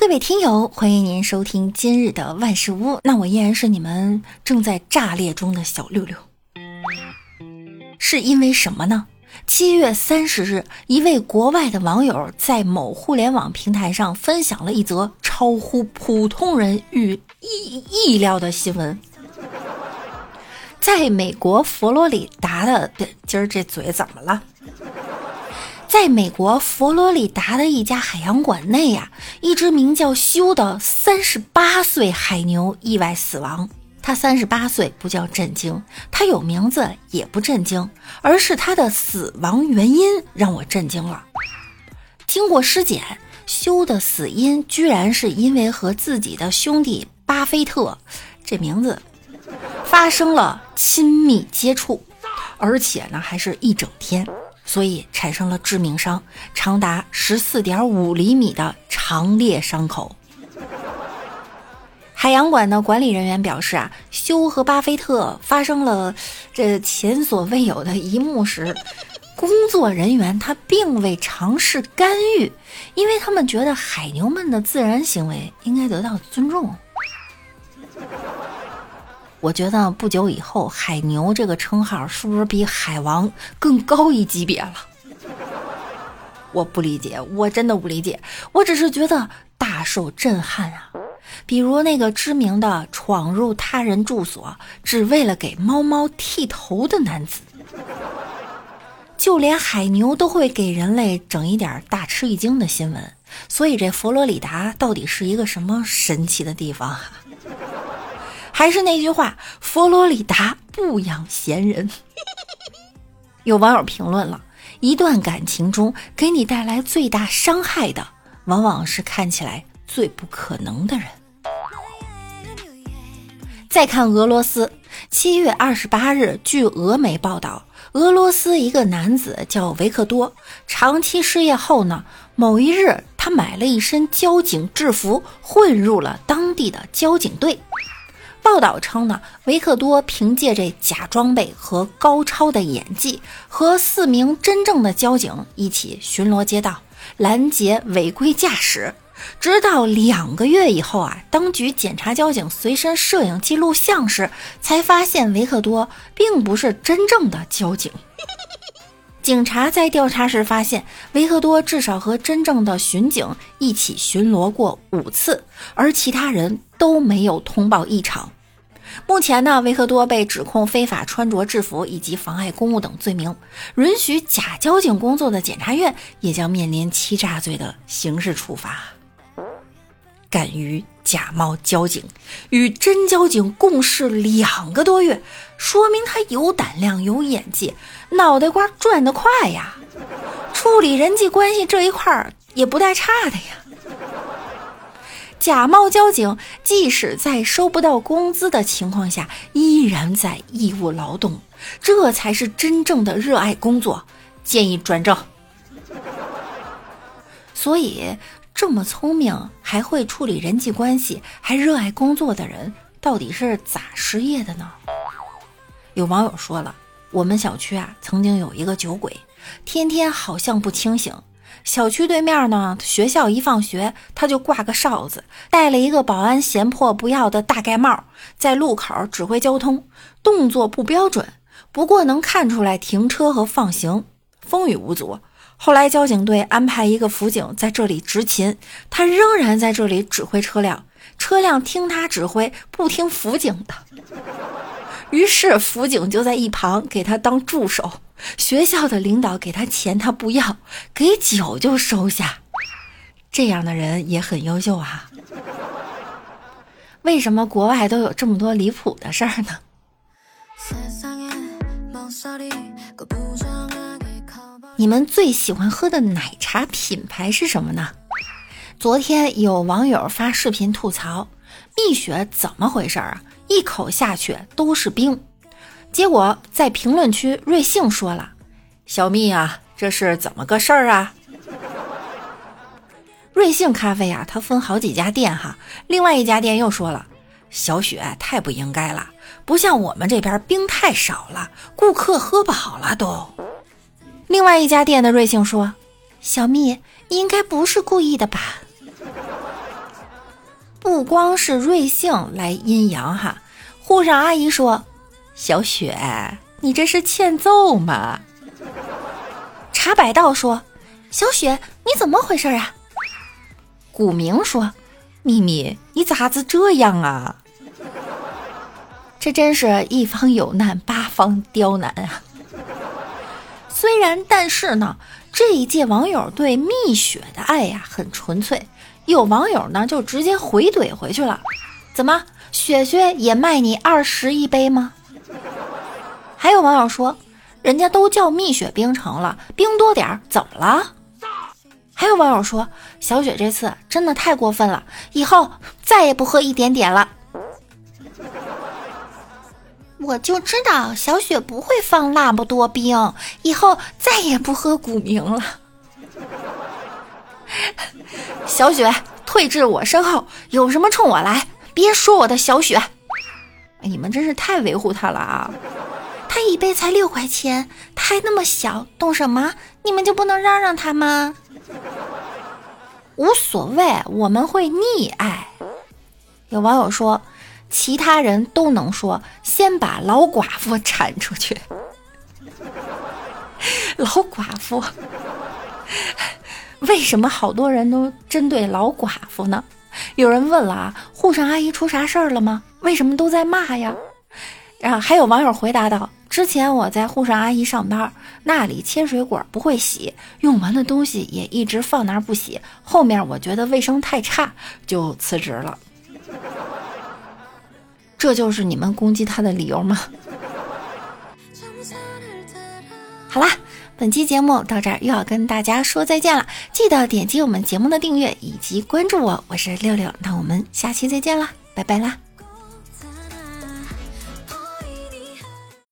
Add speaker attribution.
Speaker 1: 各位听友，欢迎您收听今日的万事屋。那我依然是你们正在炸裂中的小六六。是因为什么呢？七月三十日，一位国外的网友在某互联网平台上分享了一则超乎普通人预意意料的新闻。在美国佛罗里达的，今儿这嘴怎么了？在美国佛罗里达的一家海洋馆内呀，一只名叫修的三十八岁海牛意外死亡。它三十八岁不叫震惊，它有名字也不震惊，而是它的死亡原因让我震惊了。经过尸检，修的死因居然是因为和自己的兄弟巴菲特这名字发生了亲密接触，而且呢还是一整天。所以产生了致命伤，长达十四点五厘米的长裂伤口。海洋馆的管理人员表示啊，休和巴菲特发生了这前所未有的一幕时，工作人员他并未尝试干预，因为他们觉得海牛们的自然行为应该得到尊重。我觉得不久以后，海牛这个称号是不是比海王更高一级别了？我不理解，我真的不理解。我只是觉得大受震撼啊！比如那个知名的闯入他人住所只为了给猫猫剃头的男子，就连海牛都会给人类整一点大吃一惊的新闻。所以这佛罗里达到底是一个什么神奇的地方？还是那句话，佛罗里达不养闲人。有网友评论了一段感情中，给你带来最大伤害的，往往是看起来最不可能的人。再看俄罗斯，七月二十八日，据俄媒报道，俄罗斯一个男子叫维克多，长期失业后呢，某一日他买了一身交警制服，混入了当地的交警队。报道称呢，维克多凭借这假装备和高超的演技，和四名真正的交警一起巡逻街道，拦截违规驾驶。直到两个月以后啊，当局检查交警随身摄影记录像时，才发现维克多并不是真正的交警。警察在调查时发现，维克多至少和真正的巡警一起巡逻过五次，而其他人都没有通报异常。目前呢，维克多被指控非法穿着制服以及妨碍公务等罪名。允许假交警工作的检察院也将面临欺诈罪的刑事处罚。敢于假冒交警，与真交警共事两个多月，说明他有胆量、有演技，脑袋瓜转得快呀。处理人际关系这一块儿也不带差的呀。假冒交警，即使在收不到工资的情况下，依然在义务劳动，这才是真正的热爱工作。建议转正。所以，这么聪明，还会处理人际关系，还热爱工作的人，到底是咋失业的呢？有网友说了，我们小区啊，曾经有一个酒鬼，天天好像不清醒。小区对面呢，学校一放学，他就挂个哨子，戴了一个保安嫌破不要的大盖帽，在路口指挥交通，动作不标准，不过能看出来停车和放行，风雨无阻。后来交警队安排一个辅警在这里执勤，他仍然在这里指挥车辆，车辆听他指挥，不听辅警的。于是辅警就在一旁给他当助手，学校的领导给他钱他不要，给酒就收下，这样的人也很优秀啊。为什么国外都有这么多离谱的事儿呢？你们最喜欢喝的奶茶品牌是什么呢？昨天有网友发视频吐槽，蜜雪怎么回事儿啊？一口下去都是冰，结果在评论区，瑞幸说了：“小蜜啊，这是怎么个事儿啊？”瑞幸咖啡啊，它分好几家店哈。另外一家店又说了：“小雪太不应该了，不像我们这边冰太少了，顾客喝饱了都。”另外一家店的瑞幸说：“小蜜，你应该不是故意的吧？”不光是瑞幸来阴阳哈。护士阿姨说：“小雪，你这是欠揍吗？”茶百道说：“小雪，你怎么回事啊？”古明说：“咪咪，你咋子这样啊？”这真是一方有难八方刁难啊！虽然，但是呢，这一届网友对蜜雪的爱呀很纯粹，有网友呢就直接回怼回去了：“怎么，雪雪也卖你二十一杯吗？”还有网友说：“人家都叫蜜雪冰城了，冰多点儿怎么了？”还有网友说：“小雪这次真的太过分了，以后再也不喝一点点了。”我就知道小雪不会放那么多冰，以后再也不喝古茗了。小雪退至我身后，有什么冲我来，别说我的小雪。你们真是太维护他了啊！他一杯才六块钱，他还那么小，懂什么？你们就不能让让他吗？无所谓，我们会溺爱。有网友说。其他人都能说，先把老寡妇铲出去。老寡妇，为什么好多人都针对老寡妇呢？有人问了啊，沪上阿姨出啥事儿了吗？为什么都在骂呀？然后还有网友回答道：之前我在沪上阿姨上班，那里切水果不会洗，用完的东西也一直放那儿不洗。后面我觉得卫生太差，就辞职了。这就是你们攻击他的理由吗？好啦，本期节目到这儿又要跟大家说再见了，记得点击我们节目的订阅以及关注我，我是六六，那我们下期再见啦，拜拜啦。